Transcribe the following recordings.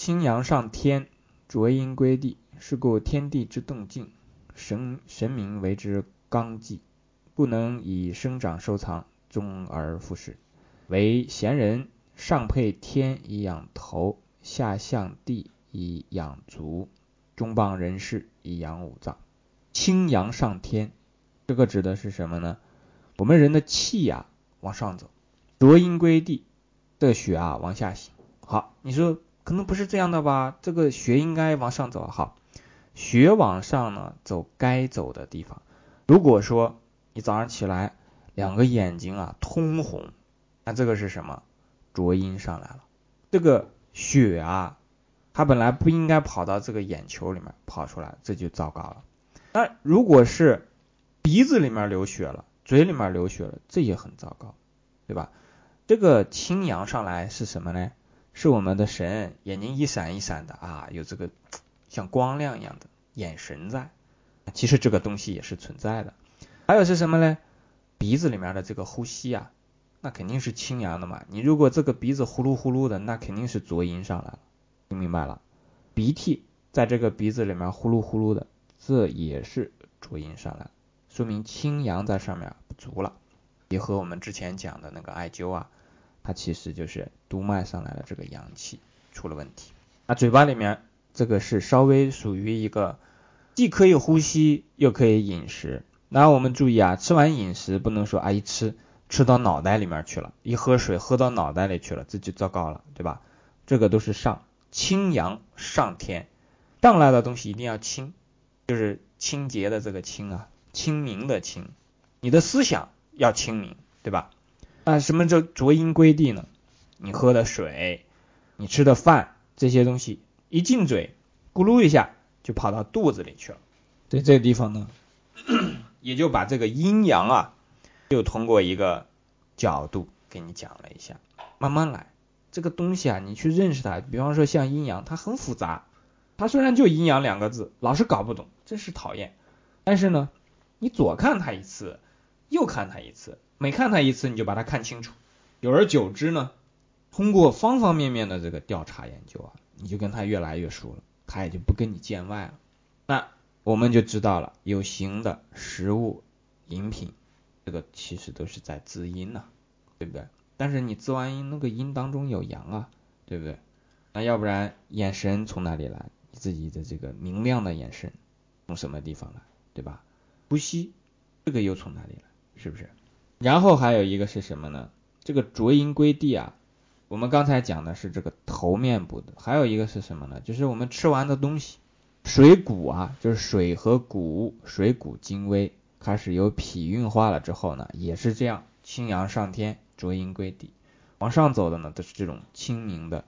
清阳上天，浊阴归地，是故天地之动静，神神明为之纲纪，不能以生长收藏，终而复始。为贤人上配天以养头，下向地以养足，中邦人士以养五脏。清阳上天，这个指的是什么呢？我们人的气呀往上走，浊阴归地，的血啊往下行。好，你说可能不是这样的吧？这个血应该往上走。好，血往上呢走该走的地方。如果说你早上起来两个眼睛啊通红，那这个是什么？浊阴上来了。这个血啊，它本来不应该跑到这个眼球里面跑出来，这就糟糕了。那如果是鼻子里面流血了。嘴里面流血了，这也很糟糕，对吧？这个清阳上来是什么呢？是我们的神眼睛一闪一闪的啊，有这个像光亮一样的眼神在。其实这个东西也是存在的。还有是什么呢？鼻子里面的这个呼吸啊，那肯定是清阳的嘛。你如果这个鼻子呼噜呼噜的，那肯定是浊阴上来了。听明白了？鼻涕在这个鼻子里面呼噜呼噜的，这也是浊阴上来。说明清阳在上面不足了，也和我们之前讲的那个艾灸啊，它其实就是督脉上来的这个阳气出了问题。那嘴巴里面这个是稍微属于一个既可以呼吸又可以饮食。那我们注意啊，吃完饮食不能说啊一吃吃到脑袋里面去了，一喝水喝到脑袋里去了，这就糟糕了，对吧？这个都是上清阳上天，上来的东西一定要清，就是清洁的这个清啊。清明的清，你的思想要清明，对吧？那什么叫浊阴归地呢？你喝的水，你吃的饭，这些东西一进嘴，咕噜一下就跑到肚子里去了。在这个地方呢，也就把这个阴阳啊，又通过一个角度给你讲了一下。慢慢来，这个东西啊，你去认识它。比方说像阴阳，它很复杂，它虽然就阴阳两个字，老是搞不懂，真是讨厌。但是呢。你左看它一次，右看它一次，每看它一次，你就把它看清楚。久而久之呢，通过方方面面的这个调查研究啊，你就跟他越来越熟了，他也就不跟你见外了。那我们就知道了，有形的食物、饮品，这个其实都是在滋阴呐，对不对？但是你滋完阴，那个阴当中有阳啊，对不对？那要不然眼神从哪里来？你自己的这个明亮的眼神从什么地方来，对吧？呼吸，这个又从哪里来？是不是？然后还有一个是什么呢？这个浊阴归地啊，我们刚才讲的是这个头面部的，还有一个是什么呢？就是我们吃完的东西，水谷啊，就是水和谷，水谷精微，开始有脾运化了之后呢，也是这样，清阳上天，浊阴归地，往上走的呢都是这种清明的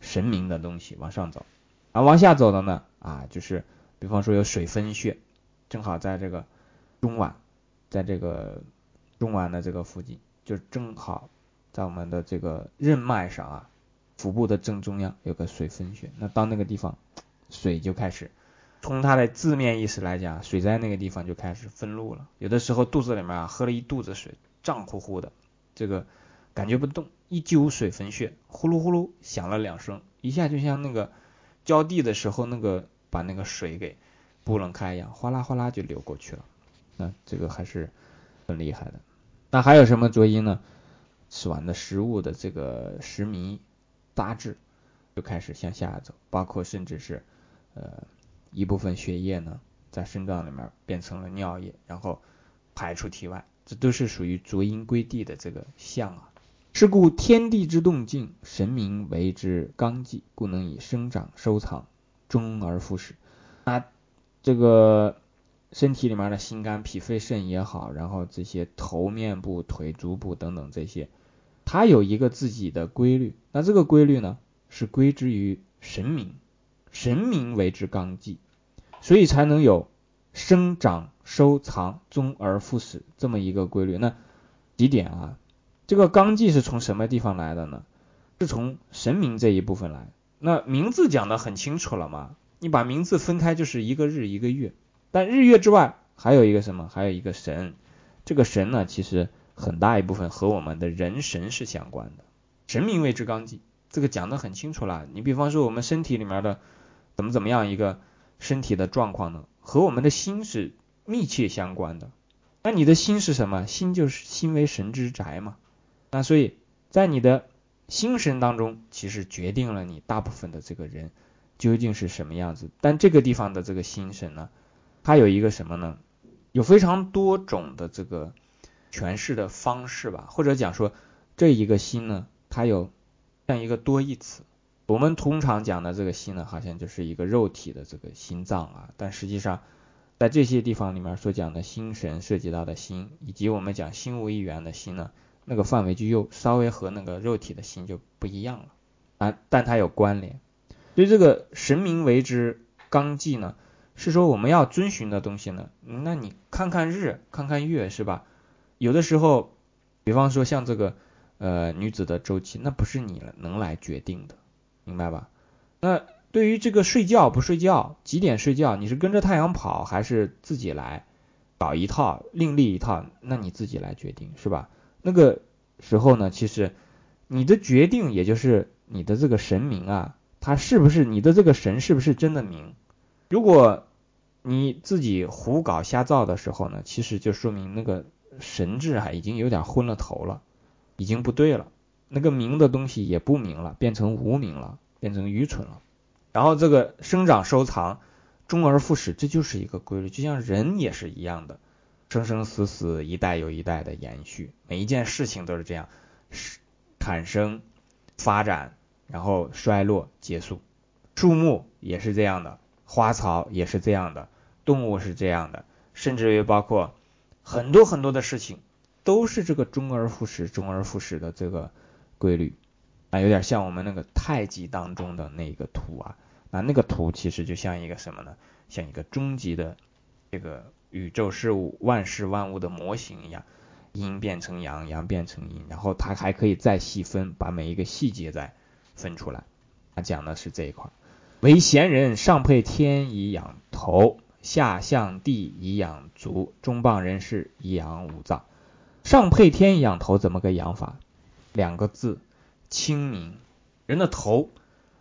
神明的东西往上走，而往下走的呢啊，就是比方说有水分穴，正好在这个。中脘，在这个中脘的这个附近，就正好在我们的这个任脉上啊，腹部的正中央有个水分穴。那到那个地方，水就开始，从它的字面意思来讲，水在那个地方就开始分路了。有的时候肚子里面啊喝了一肚子水，胀乎乎的，这个感觉不动，一揪水分穴，呼噜呼噜响了两声，一下就像那个浇地的时候那个把那个水给拨弄开一样，哗啦哗啦就流过去了。那这个还是很厉害的。那还有什么浊阴呢？吃完的食物的这个食糜杂质就开始向下走，包括甚至是呃一部分血液呢在肾脏里面变成了尿液，然后排出体外，这都是属于浊阴归地的这个象啊。是故天地之动静，神明为之纲纪，故能以生长收藏，终而复始。那这个。身体里面的心肝脾肺肾也好，然后这些头面部、腿足部等等这些，它有一个自己的规律。那这个规律呢，是归之于神明，神明为之纲纪，所以才能有生长、收藏、终而复始这么一个规律。那几点啊？这个纲纪是从什么地方来的呢？是从神明这一部分来。那名字讲的很清楚了嘛？你把名字分开，就是一个日一个月。但日月之外还有一个什么？还有一个神，这个神呢，其实很大一部分和我们的人神是相关的。神明为之纲纪，这个讲得很清楚了。你比方说我们身体里面的怎么怎么样一个身体的状况呢，和我们的心是密切相关的。那你的心是什么？心就是心为神之宅嘛。那所以在你的心神当中，其实决定了你大部分的这个人究竟是什么样子。但这个地方的这个心神呢，它有一个什么呢？有非常多种的这个诠释的方式吧，或者讲说这一个心呢，它有像一个多义词。我们通常讲的这个心呢，好像就是一个肉体的这个心脏啊，但实际上在这些地方里面所讲的心神涉及到的心，以及我们讲心无一元的心呢，那个范围就又稍微和那个肉体的心就不一样了啊，但它有关联。所以这个神明为之纲纪呢。是说我们要遵循的东西呢？那你看看日，看看月，是吧？有的时候，比方说像这个呃女子的周期，那不是你能来决定的，明白吧？那对于这个睡觉不睡觉，几点睡觉，你是跟着太阳跑还是自己来搞一套另立一套？那你自己来决定，是吧？那个时候呢，其实你的决定也就是你的这个神明啊，他是不是你的这个神是不是真的明？如果你自己胡搞瞎造的时候呢，其实就说明那个神智啊已经有点昏了头了，已经不对了。那个明的东西也不明了，变成无明了，变成愚蠢了。然后这个生长收藏，终而复始，这就是一个规律。就像人也是一样的，生生死死，一代又一代的延续，每一件事情都是这样，是产生、发展，然后衰落、结束。树木也是这样的，花草也是这样的。动物是这样的，甚至于包括很多很多的事情，都是这个周而复始、周而复始的这个规律啊，有点像我们那个太极当中的那个图啊，那那个图其实就像一个什么呢？像一个终极的这个宇宙事物、万事万物的模型一样，阴变成阳，阳变成阴，然后它还可以再细分，把每一个细节再分出来。它讲的是这一块，为贤人上配天以养头。下向地以养足，中棒人士以养五脏。上配天养头怎么个养法？两个字，清明。人的头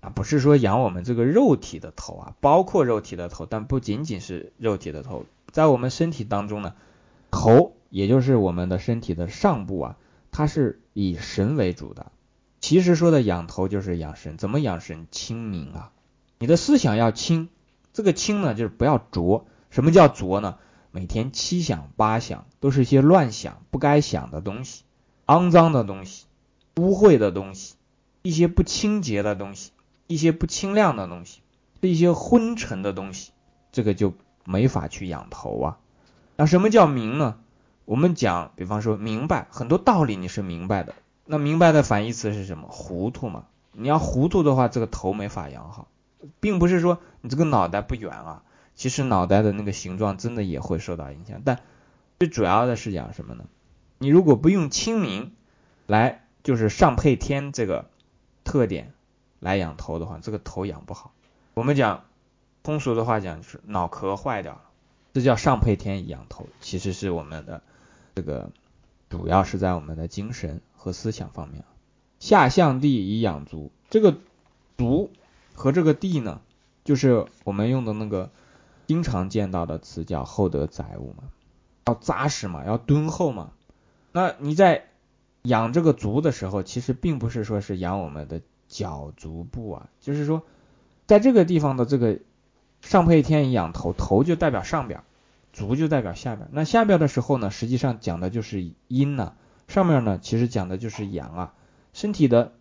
啊，不是说养我们这个肉体的头啊，包括肉体的头，但不仅仅是肉体的头，在我们身体当中呢，头也就是我们的身体的上部啊，它是以神为主的。其实说的养头就是养神，怎么养神？清明啊，你的思想要清。这个清呢，就是不要浊。什么叫浊呢？每天七想八想，都是一些乱想、不该想的东西，肮脏的东西，污秽的东西，一些不清洁的东西，一些不清亮的东西，一些昏沉的东西，这个就没法去养头啊。那什么叫明呢？我们讲，比方说明白很多道理，你是明白的。那明白的反义词是什么？糊涂嘛。你要糊涂的话，这个头没法养好。并不是说你这个脑袋不圆啊，其实脑袋的那个形状真的也会受到影响。但最主要的是讲什么呢？你如果不用清明来，就是上配天这个特点来养头的话，这个头养不好。我们讲通俗的话讲就是脑壳坏掉了，这叫上配天养头。其实是我们的这个主要是在我们的精神和思想方面。下象地以养足，这个足。和这个地呢，就是我们用的那个经常见到的词叫厚德载物嘛，要扎实嘛，要敦厚嘛。那你在养这个足的时候，其实并不是说是养我们的脚足部啊，就是说在这个地方的这个上配天养头，头就代表上边，足就代表下边。那下边的时候呢，实际上讲的就是阴呐，上面呢其实讲的就是阳啊。身体的，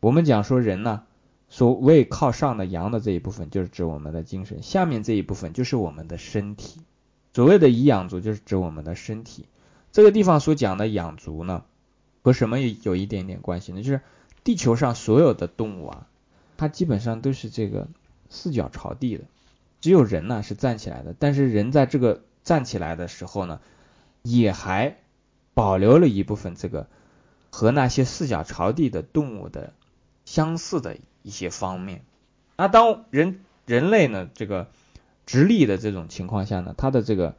我们讲说人呢。所谓靠上的阳的这一部分，就是指我们的精神；下面这一部分就是我们的身体。所谓的以养足，就是指我们的身体。这个地方所讲的养足呢，和什么有一点点关系呢？就是地球上所有的动物啊，它基本上都是这个四脚朝地的，只有人呢是站起来的。但是人在这个站起来的时候呢，也还保留了一部分这个和那些四脚朝地的动物的相似的。一些方面，那当人人类呢这个直立的这种情况下呢，他的这个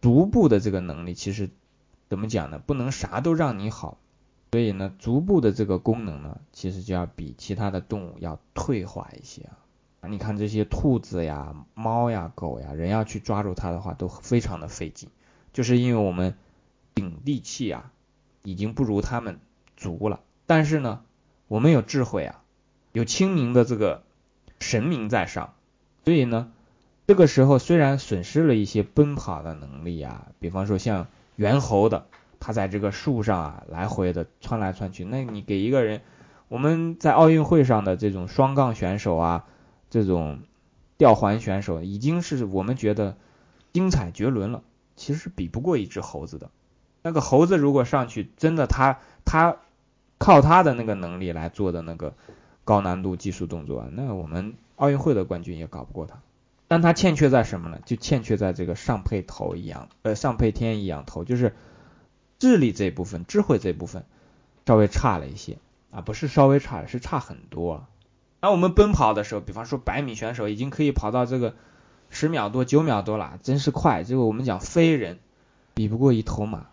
足部的这个能力其实怎么讲呢？不能啥都让你好，所以呢，足部的这个功能呢，其实就要比其他的动物要退化一些啊。你看这些兔子呀、猫呀、狗呀，人要去抓住它的话，都非常的费劲，就是因为我们顶地气啊，已经不如它们足了。但是呢，我们有智慧啊，有清明的这个神明在上，所以呢，这个时候虽然损失了一些奔跑的能力啊，比方说像猿猴的，它在这个树上啊来回的窜来窜去，那你给一个人，我们在奥运会上的这种双杠选手啊。这种吊环选手已经是我们觉得精彩绝伦了，其实比不过一只猴子的。那个猴子如果上去，真的他他靠他的那个能力来做的那个高难度技术动作，那我们奥运会的冠军也搞不过他。但他欠缺在什么呢？就欠缺在这个上配头一样，呃，上配天一样头，就是智力这部分、智慧这部分稍微差了一些啊，不是稍微差，是差很多。当我们奔跑的时候，比方说百米选手已经可以跑到这个十秒多、九秒多了，真是快。这个我们讲飞人比不过一头马，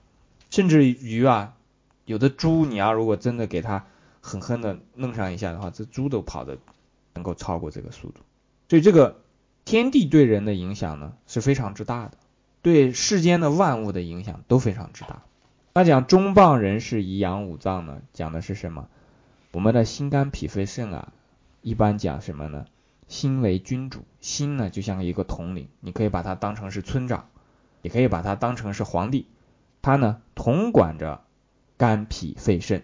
甚至于啊，有的猪，你要如果真的给它狠狠的弄上一下的话，这猪都跑的能够超过这个速度。所以这个天地对人的影响呢是非常之大的，对世间的万物的影响都非常之大。那讲中棒人是以养五脏呢，讲的是什么？我们的心肝脾肺肾啊。一般讲什么呢？心为君主，心呢就像一个统领，你可以把它当成是村长，也可以把它当成是皇帝，他呢统管着肝脾肺肾。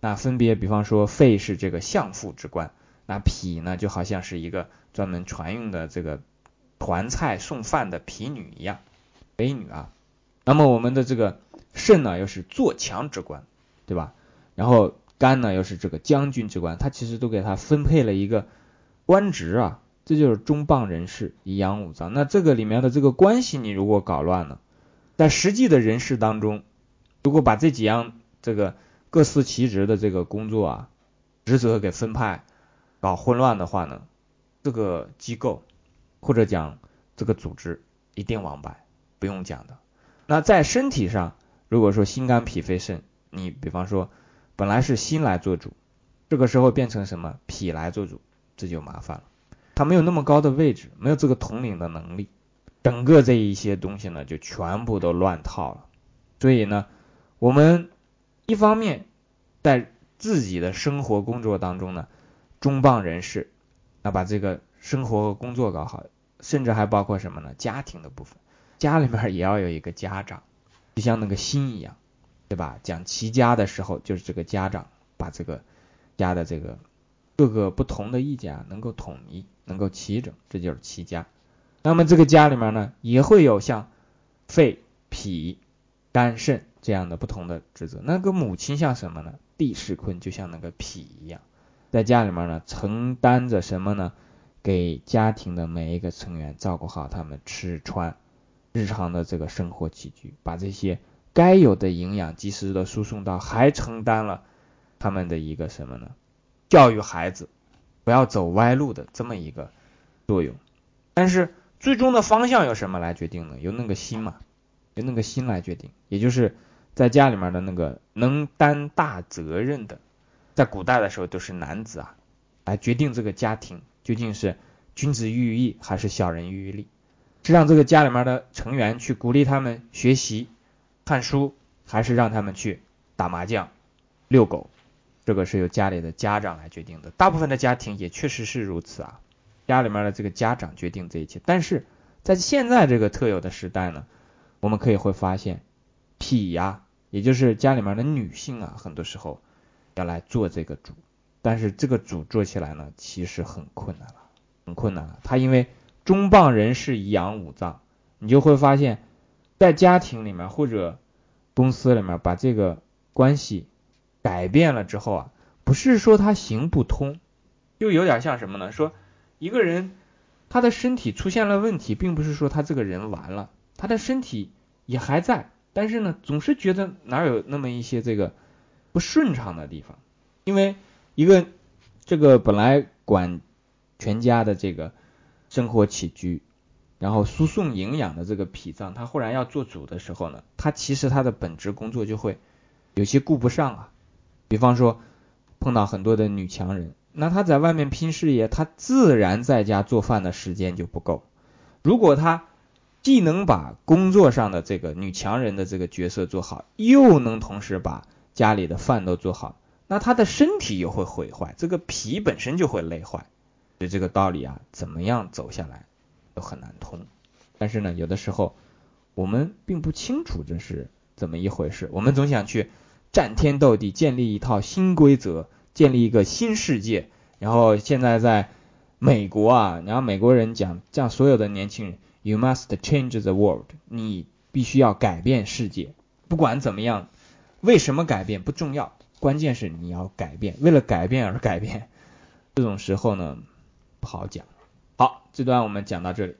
那分别，比方说肺是这个相父之官，那脾呢就好像是一个专门传用的这个团菜送饭的婢女一样，美女啊。那么我们的这个肾呢又是做强之官，对吧？然后。肝呢又是这个将军之官，他其实都给他分配了一个官职啊，这就是中棒人士以养五脏。那这个里面的这个关系你如果搞乱了，在实际的人事当中，如果把这几样这个各司其职的这个工作啊职责给分派搞混乱的话呢，这个机构或者讲这个组织一定完败，不用讲的。那在身体上，如果说心肝脾肺肾，你比方说。本来是心来做主，这个时候变成什么脾来做主，这就麻烦了。他没有那么高的位置，没有这个统领的能力，整个这一些东西呢，就全部都乱套了。所以呢，我们一方面在自己的生活工作当中呢，中棒人士，那把这个生活和工作搞好，甚至还包括什么呢？家庭的部分，家里面也要有一个家长，就像那个心一样。对吧？讲齐家的时候，就是这个家长把这个家的这个各个不同的意见啊，能够统一，能够齐整，这就是齐家。那么这个家里面呢，也会有像肺、脾、肝、肾这样的不同的职责。那个母亲像什么呢？地势坤就像那个脾一样，在家里面呢，承担着什么呢？给家庭的每一个成员照顾好他们吃穿日常的这个生活起居，把这些。该有的营养及时的输送到，还承担了他们的一个什么呢？教育孩子不要走歪路的这么一个作用。但是最终的方向由什么来决定呢？由那个心嘛，由那个心来决定。也就是在家里面的那个能担大责任的，在古代的时候都是男子啊，来决定这个家庭究竟是君子喻于义还是小人喻于利，是让这个家里面的成员去鼓励他们学习。看书还是让他们去打麻将、遛狗，这个是由家里的家长来决定的。大部分的家庭也确实是如此啊，家里面的这个家长决定这一切。但是在现在这个特有的时代呢，我们可以会发现，脾呀，也就是家里面的女性啊，很多时候要来做这个主，但是这个主做起来呢，其实很困难了，很困难了。他因为中棒人士以养五脏，你就会发现。在家庭里面或者公司里面把这个关系改变了之后啊，不是说他行不通，就有点像什么呢？说一个人他的身体出现了问题，并不是说他这个人完了，他的身体也还在，但是呢，总是觉得哪有那么一些这个不顺畅的地方，因为一个这个本来管全家的这个生活起居。然后输送营养的这个脾脏，它忽然要做主的时候呢，它其实它的本职工作就会有些顾不上啊。比方说碰到很多的女强人，那他在外面拼事业，他自然在家做饭的时间就不够。如果他既能把工作上的这个女强人的这个角色做好，又能同时把家里的饭都做好，那她的身体又会毁坏，这个脾本身就会累坏。所以这个道理啊，怎么样走下来都很难通。但是呢，有的时候我们并不清楚这是怎么一回事，我们总想去战天斗地，建立一套新规则，建立一个新世界。然后现在在美国啊，然后美国人讲，这样所有的年轻人。You must change the world。你必须要改变世界。不管怎么样，为什么改变不重要，关键是你要改变。为了改变而改变，这种时候呢不好讲。好，这段我们讲到这里。